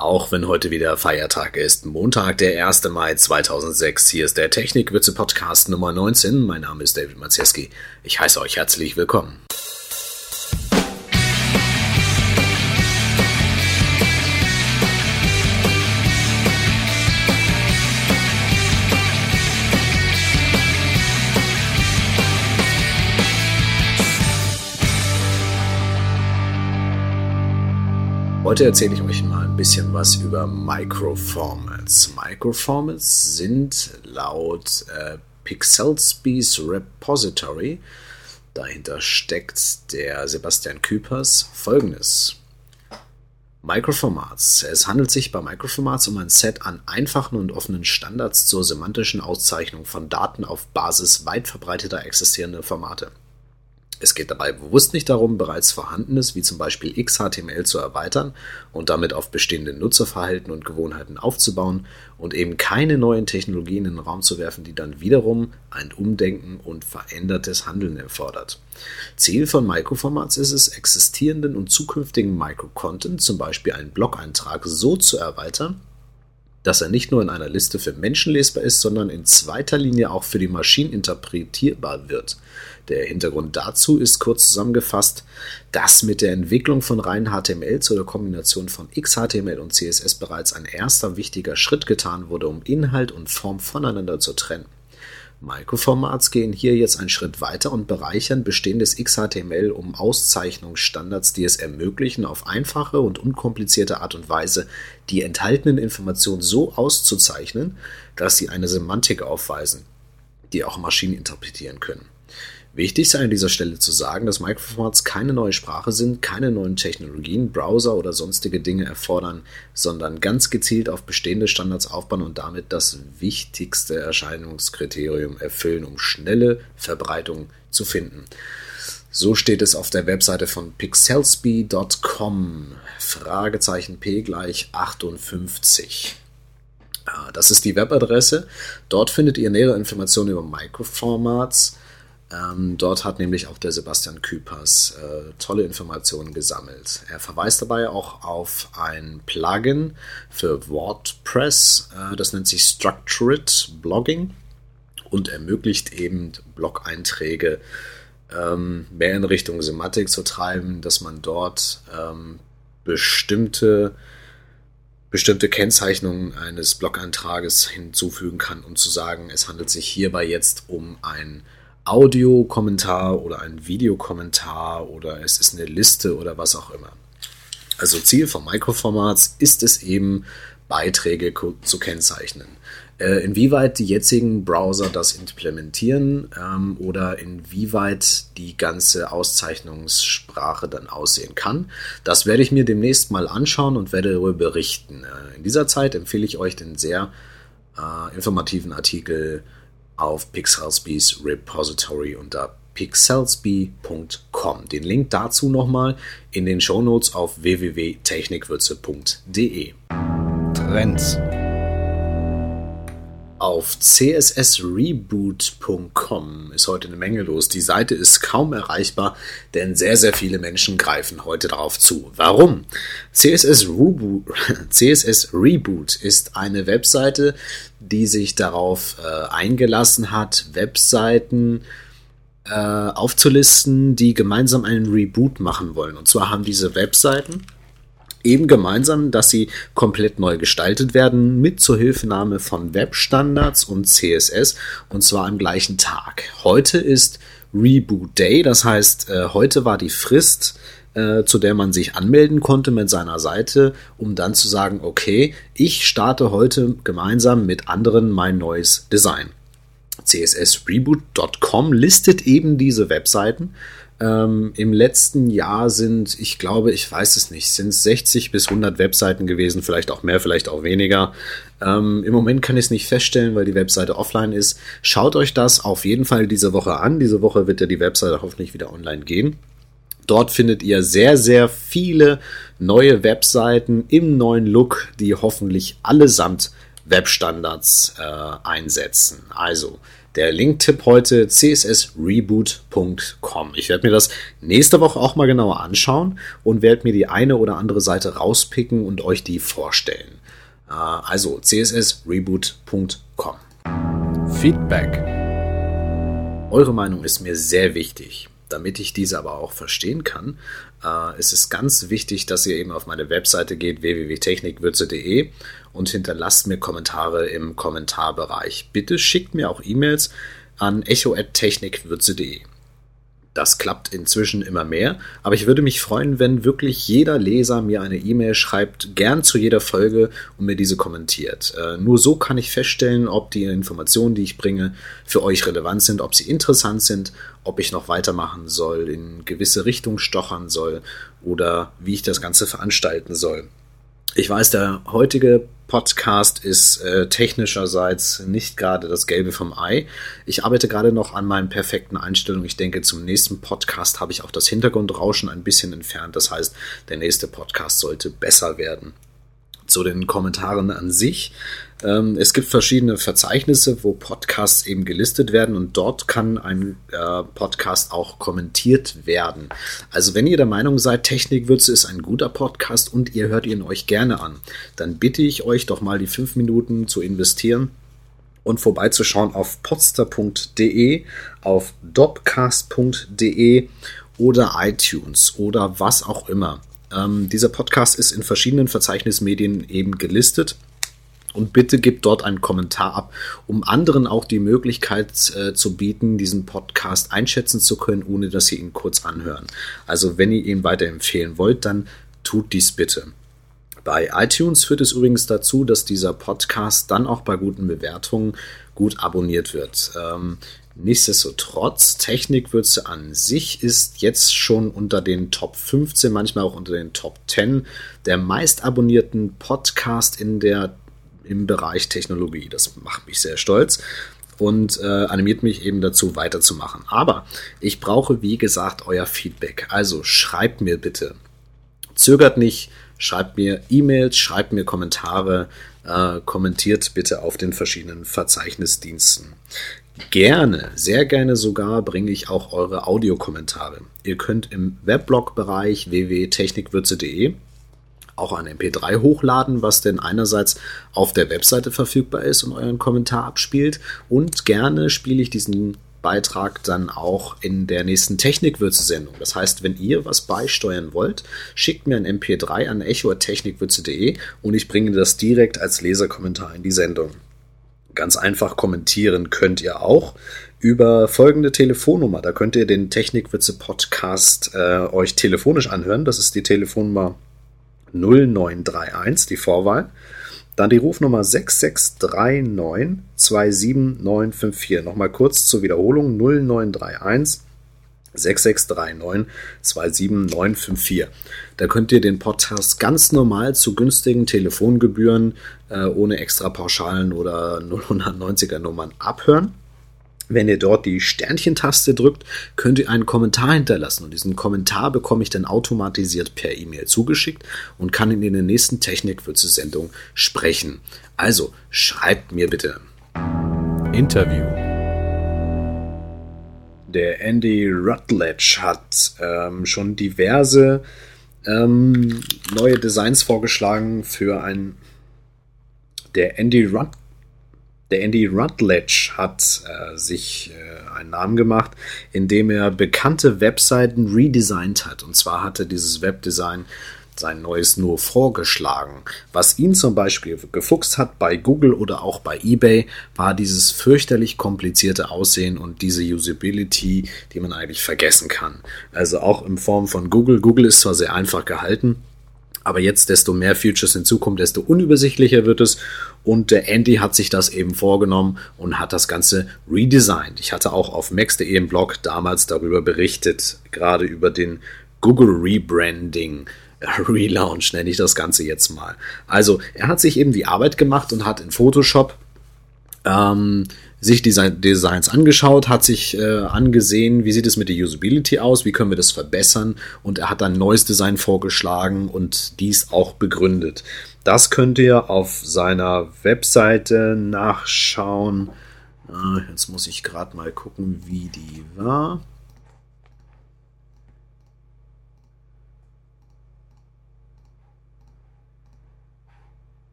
Auch wenn heute wieder Feiertag ist, Montag, der 1. Mai 2006. Hier ist der Technikwitze Podcast Nummer 19. Mein Name ist David Mazieski. Ich heiße euch herzlich willkommen. Heute erzähle ich euch mal ein bisschen was über Microformats. Microformats sind laut äh, Pixelspees Repository, dahinter steckt der Sebastian Küpers, folgendes. Microformats. Es handelt sich bei Microformats um ein Set an einfachen und offenen Standards zur semantischen Auszeichnung von Daten auf Basis weit verbreiteter existierender Formate. Es geht dabei bewusst nicht darum, bereits Vorhandenes wie zum Beispiel XHTML zu erweitern und damit auf bestehende Nutzerverhalten und Gewohnheiten aufzubauen und eben keine neuen Technologien in den Raum zu werfen, die dann wiederum ein Umdenken und verändertes Handeln erfordert. Ziel von Microformats ist es, existierenden und zukünftigen Microcontent, zum Beispiel einen Blog-Eintrag, so zu erweitern, dass er nicht nur in einer Liste für Menschen lesbar ist, sondern in zweiter Linie auch für die Maschinen interpretierbar wird. Der Hintergrund dazu ist kurz zusammengefasst, dass mit der Entwicklung von rein HTML zu der Kombination von XHTML und CSS bereits ein erster wichtiger Schritt getan wurde, um Inhalt und Form voneinander zu trennen. Microformats gehen hier jetzt einen Schritt weiter und bereichern bestehendes XHTML um Auszeichnungsstandards, die es ermöglichen, auf einfache und unkomplizierte Art und Weise die enthaltenen Informationen so auszuzeichnen, dass sie eine Semantik aufweisen, die auch Maschinen interpretieren können. Wichtig sei an dieser Stelle zu sagen, dass Microformats keine neue Sprache sind, keine neuen Technologien, Browser oder sonstige Dinge erfordern, sondern ganz gezielt auf bestehende Standards aufbauen und damit das wichtigste Erscheinungskriterium erfüllen, um schnelle Verbreitung zu finden. So steht es auf der Webseite von pixelsby.com. Fragezeichen P gleich 58. Das ist die Webadresse. Dort findet ihr nähere Informationen über Microformats ähm, dort hat nämlich auch der Sebastian Küpers äh, tolle Informationen gesammelt. Er verweist dabei auch auf ein Plugin für WordPress, äh, das nennt sich Structured Blogging und ermöglicht eben Blog-Einträge ähm, mehr in Richtung Semantik zu treiben, dass man dort ähm, bestimmte bestimmte Kennzeichnungen eines Blog-Eintrages hinzufügen kann, um zu sagen, es handelt sich hierbei jetzt um ein Audiokommentar oder ein Videokommentar oder es ist eine Liste oder was auch immer. Also Ziel von Microformats ist es eben, Beiträge zu kennzeichnen. Äh, inwieweit die jetzigen Browser das implementieren ähm, oder inwieweit die ganze Auszeichnungssprache dann aussehen kann, das werde ich mir demnächst mal anschauen und werde darüber berichten. Äh, in dieser Zeit empfehle ich euch den sehr äh, informativen Artikel auf Pixelsbys Repository unter pixelsby.com. Den Link dazu nochmal in den Shownotes auf www.technikwürze.de. Trends auf cssreboot.com ist heute eine Menge los. Die Seite ist kaum erreichbar, denn sehr, sehr viele Menschen greifen heute darauf zu. Warum? CSS Reboot, CSS Reboot ist eine Webseite, die sich darauf äh, eingelassen hat, Webseiten äh, aufzulisten, die gemeinsam einen Reboot machen wollen. Und zwar haben diese Webseiten eben gemeinsam, dass sie komplett neu gestaltet werden mit Zuhilfenahme von Webstandards und CSS und zwar am gleichen Tag. Heute ist Reboot Day, das heißt, äh, heute war die Frist, äh, zu der man sich anmelden konnte mit seiner Seite, um dann zu sagen, okay, ich starte heute gemeinsam mit anderen mein neues Design. CSSReboot.com listet eben diese Webseiten ähm, Im letzten Jahr sind, ich glaube, ich weiß es nicht, sind es 60 bis 100 Webseiten gewesen, vielleicht auch mehr, vielleicht auch weniger. Ähm, Im Moment kann ich es nicht feststellen, weil die Webseite offline ist. Schaut euch das auf jeden Fall diese Woche an. Diese Woche wird ja die Webseite hoffentlich wieder online gehen. Dort findet ihr sehr, sehr viele neue Webseiten im neuen Look, die hoffentlich allesamt Webstandards äh, einsetzen. Also Der Linktipp heute cssreboot.com. Ich werde mir das nächste Woche auch mal genauer anschauen und werde mir die eine oder andere Seite rauspicken und euch die vorstellen. Äh, also cssreboot.com. Feedback. Eure Meinung ist mir sehr wichtig. Damit ich diese aber auch verstehen kann, äh, ist es ganz wichtig, dass ihr eben auf meine Webseite geht, www.technikwürze.de und hinterlasst mir Kommentare im Kommentarbereich. Bitte schickt mir auch E-Mails an echo.technikwürze.de. Das klappt inzwischen immer mehr, aber ich würde mich freuen, wenn wirklich jeder Leser mir eine E-Mail schreibt, gern zu jeder Folge und mir diese kommentiert. Äh, nur so kann ich feststellen, ob die Informationen, die ich bringe, für euch relevant sind, ob sie interessant sind, ob ich noch weitermachen soll, in gewisse Richtungen stochern soll oder wie ich das Ganze veranstalten soll. Ich weiß, der heutige Podcast ist äh, technischerseits nicht gerade das Gelbe vom Ei. Ich arbeite gerade noch an meinen perfekten Einstellungen. Ich denke, zum nächsten Podcast habe ich auch das Hintergrundrauschen ein bisschen entfernt. Das heißt, der nächste Podcast sollte besser werden zu den Kommentaren an sich. Ähm, es gibt verschiedene Verzeichnisse, wo Podcasts eben gelistet werden und dort kann ein äh, Podcast auch kommentiert werden. Also wenn ihr der Meinung seid, Technikwürze ist ein guter Podcast und ihr hört ihn euch gerne an, dann bitte ich euch doch mal die fünf Minuten zu investieren und vorbeizuschauen auf potster.de, auf dopcast.de oder iTunes oder was auch immer. Ähm, dieser Podcast ist in verschiedenen Verzeichnismedien eben gelistet. Und bitte gebt dort einen Kommentar ab, um anderen auch die Möglichkeit äh, zu bieten, diesen Podcast einschätzen zu können, ohne dass sie ihn kurz anhören. Also wenn ihr ihn weiterempfehlen wollt, dann tut dies bitte. Bei iTunes führt es übrigens dazu, dass dieser Podcast dann auch bei guten Bewertungen gut abonniert wird. Ähm, Nichtsdestotrotz, Technikwürze an sich ist jetzt schon unter den Top 15, manchmal auch unter den Top 10 der meist abonnierten Podcast in der, im Bereich Technologie. Das macht mich sehr stolz und äh, animiert mich eben dazu weiterzumachen. Aber ich brauche, wie gesagt, euer Feedback. Also schreibt mir bitte. Zögert nicht, schreibt mir E-Mails, schreibt mir Kommentare, äh, kommentiert bitte auf den verschiedenen Verzeichnisdiensten. Gerne, sehr gerne sogar bringe ich auch eure Audiokommentare. Ihr könnt im Weblog-Bereich www.technikwürze.de auch ein MP3 hochladen, was denn einerseits auf der Webseite verfügbar ist und euren Kommentar abspielt. Und gerne spiele ich diesen Beitrag dann auch in der nächsten Technikwürze-Sendung. Das heißt, wenn ihr was beisteuern wollt, schickt mir ein MP3 an echo.technikwürze.de und ich bringe das direkt als Leserkommentar in die Sendung. Ganz einfach kommentieren könnt ihr auch über folgende Telefonnummer. Da könnt ihr den Technikwitze Podcast äh, euch telefonisch anhören. Das ist die Telefonnummer 0931, die Vorwahl. Dann die Rufnummer 6639 27954. Nochmal kurz zur Wiederholung 0931 6639 27954. Da könnt ihr den Podcast ganz normal zu günstigen Telefongebühren äh, ohne extra Pauschalen oder 090er Nummern abhören. Wenn ihr dort die Sternchentaste drückt, könnt ihr einen Kommentar hinterlassen und diesen Kommentar bekomme ich dann automatisiert per E-Mail zugeschickt und kann ihn in der nächsten Technikwürze-Sendung sprechen. Also schreibt mir bitte. Interview. Der Andy Rutledge hat ähm, schon diverse ähm, neue Designs vorgeschlagen für ein. Der Andy Rut der Andy Rutledge hat äh, sich äh, einen Namen gemacht, indem er bekannte Webseiten redesigned hat. Und zwar hatte dieses Webdesign sein neues nur vorgeschlagen. Was ihn zum Beispiel gefuchst hat bei Google oder auch bei eBay, war dieses fürchterlich komplizierte Aussehen und diese Usability, die man eigentlich vergessen kann. Also auch in Form von Google. Google ist zwar sehr einfach gehalten, aber jetzt, desto mehr Features hinzukommen, desto unübersichtlicher wird es. Und der Andy hat sich das eben vorgenommen und hat das Ganze redesigned. Ich hatte auch auf max.de im Blog damals darüber berichtet, gerade über den Google Rebranding. Relaunch nenne ich das Ganze jetzt mal. Also er hat sich eben die Arbeit gemacht und hat in Photoshop ähm, sich die Designs angeschaut, hat sich äh, angesehen, wie sieht es mit der Usability aus, wie können wir das verbessern und er hat ein neues Design vorgeschlagen und dies auch begründet. Das könnt ihr auf seiner Webseite nachschauen. Äh, jetzt muss ich gerade mal gucken, wie die war.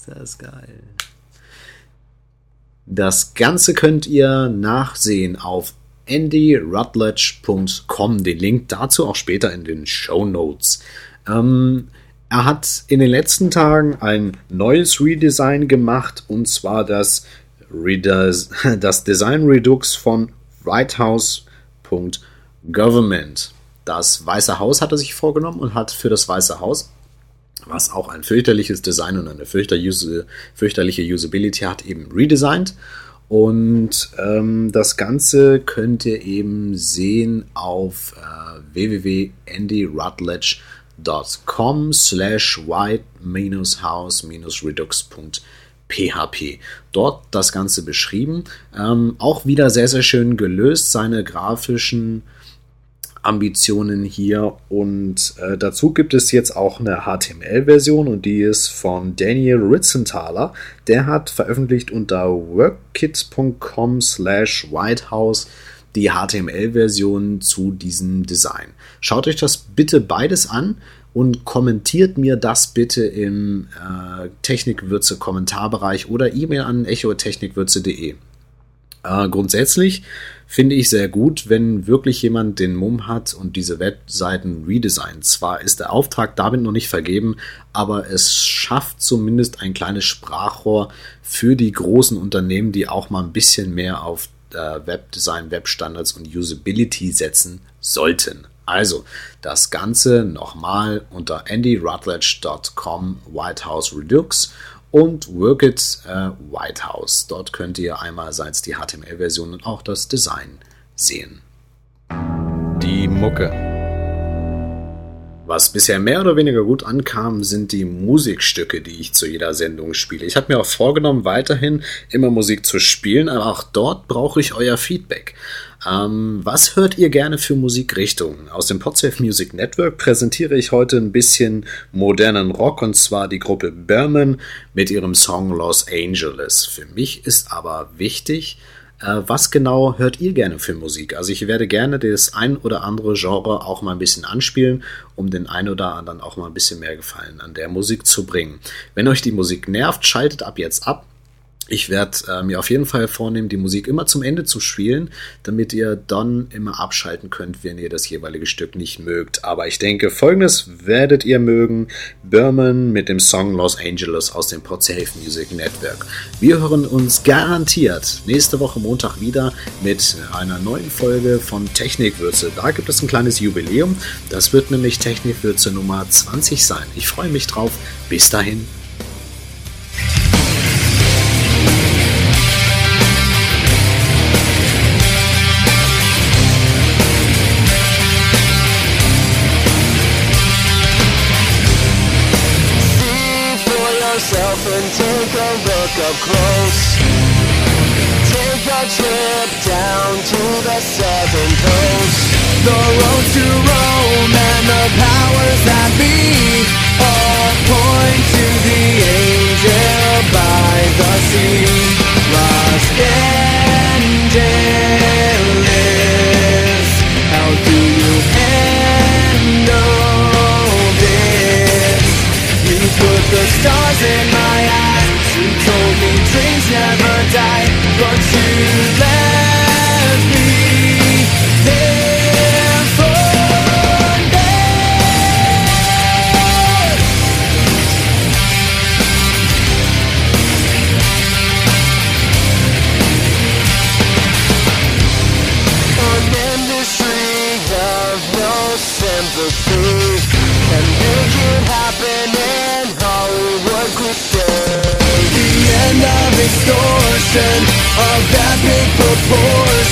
Ist das geil. Das Ganze könnt ihr nachsehen auf andyrutledge.com. Den Link dazu auch später in den Show Notes. Ähm, er hat in den letzten Tagen ein neues Redesign gemacht und zwar das, Redes das Design Redux von whitehouse.government. Das Weiße Haus hat er sich vorgenommen und hat für das Weiße Haus, was auch ein fürchterliches Design und eine fürchterliche Usability hat, eben redesigned. Und ähm, das Ganze könnt ihr eben sehen auf äh, www.andyrutledge.com com slash white-house-redux.php. Dort das Ganze beschrieben. Ähm, auch wieder sehr, sehr schön gelöst, seine grafischen Ambitionen hier. Und äh, dazu gibt es jetzt auch eine HTML-Version und die ist von Daniel Ritzenthaler. Der hat veröffentlicht unter workkit.com slash whitehouse die HTML-Version zu diesem Design. Schaut euch das bitte beides an und kommentiert mir das bitte im äh, Technikwürze-Kommentarbereich oder E-Mail an echotechnikwürze.de. Äh, grundsätzlich finde ich sehr gut, wenn wirklich jemand den Mumm hat und diese Webseiten redesignt. Zwar ist der Auftrag damit noch nicht vergeben, aber es schafft zumindest ein kleines Sprachrohr für die großen Unternehmen, die auch mal ein bisschen mehr auf äh, Webdesign, Webstandards und Usability setzen sollten. Also, das Ganze nochmal unter andyrutledge.com Whitehouse Redux und Workit äh, Whitehouse. Dort könnt ihr einerseits die HTML-Version und auch das Design sehen. Die Mucke. Was bisher mehr oder weniger gut ankam, sind die Musikstücke, die ich zu jeder Sendung spiele. Ich habe mir auch vorgenommen, weiterhin immer Musik zu spielen, aber auch dort brauche ich euer Feedback. Ähm, was hört ihr gerne für Musikrichtungen? Aus dem Podsafe Music Network präsentiere ich heute ein bisschen modernen Rock und zwar die Gruppe Berman mit ihrem Song Los Angeles. Für mich ist aber wichtig, äh, was genau hört ihr gerne für Musik? Also ich werde gerne das ein oder andere Genre auch mal ein bisschen anspielen, um den ein oder anderen auch mal ein bisschen mehr Gefallen an der Musik zu bringen. Wenn euch die Musik nervt, schaltet ab jetzt ab. Ich werde äh, mir auf jeden Fall vornehmen, die Musik immer zum Ende zu spielen, damit ihr dann immer abschalten könnt, wenn ihr das jeweilige Stück nicht mögt. Aber ich denke, folgendes werdet ihr mögen. Berman mit dem Song Los Angeles aus dem Podsafe Music Network. Wir hören uns garantiert nächste Woche Montag wieder mit einer neuen Folge von Technikwürze. Da gibt es ein kleines Jubiläum. Das wird nämlich Technikwürze Nummer 20 sein. Ich freue mich drauf. Bis dahin. Up close. Take a trip down to the southern coast. The road to Rome and the powers that be all point to the angel by the sea.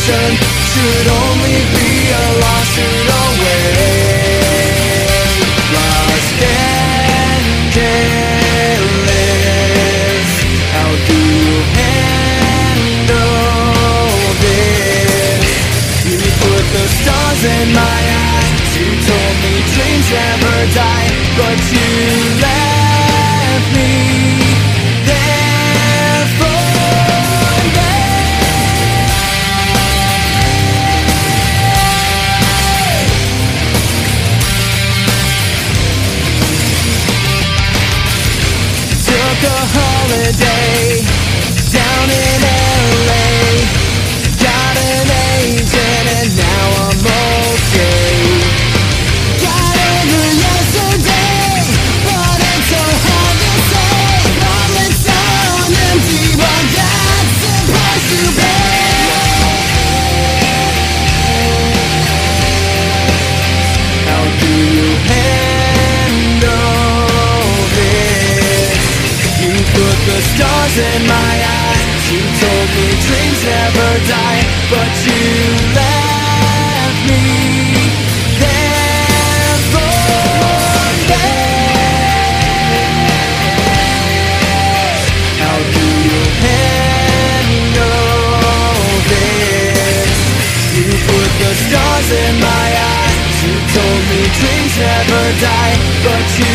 Proportion Should only be a lawsuit away. Los Angeles How do you handle this? You put the stars in my eyes. You told me dreams never die But you in my eyes. You told me dreams never die But you left me. Stars in my eyes. You told me dreams never die But you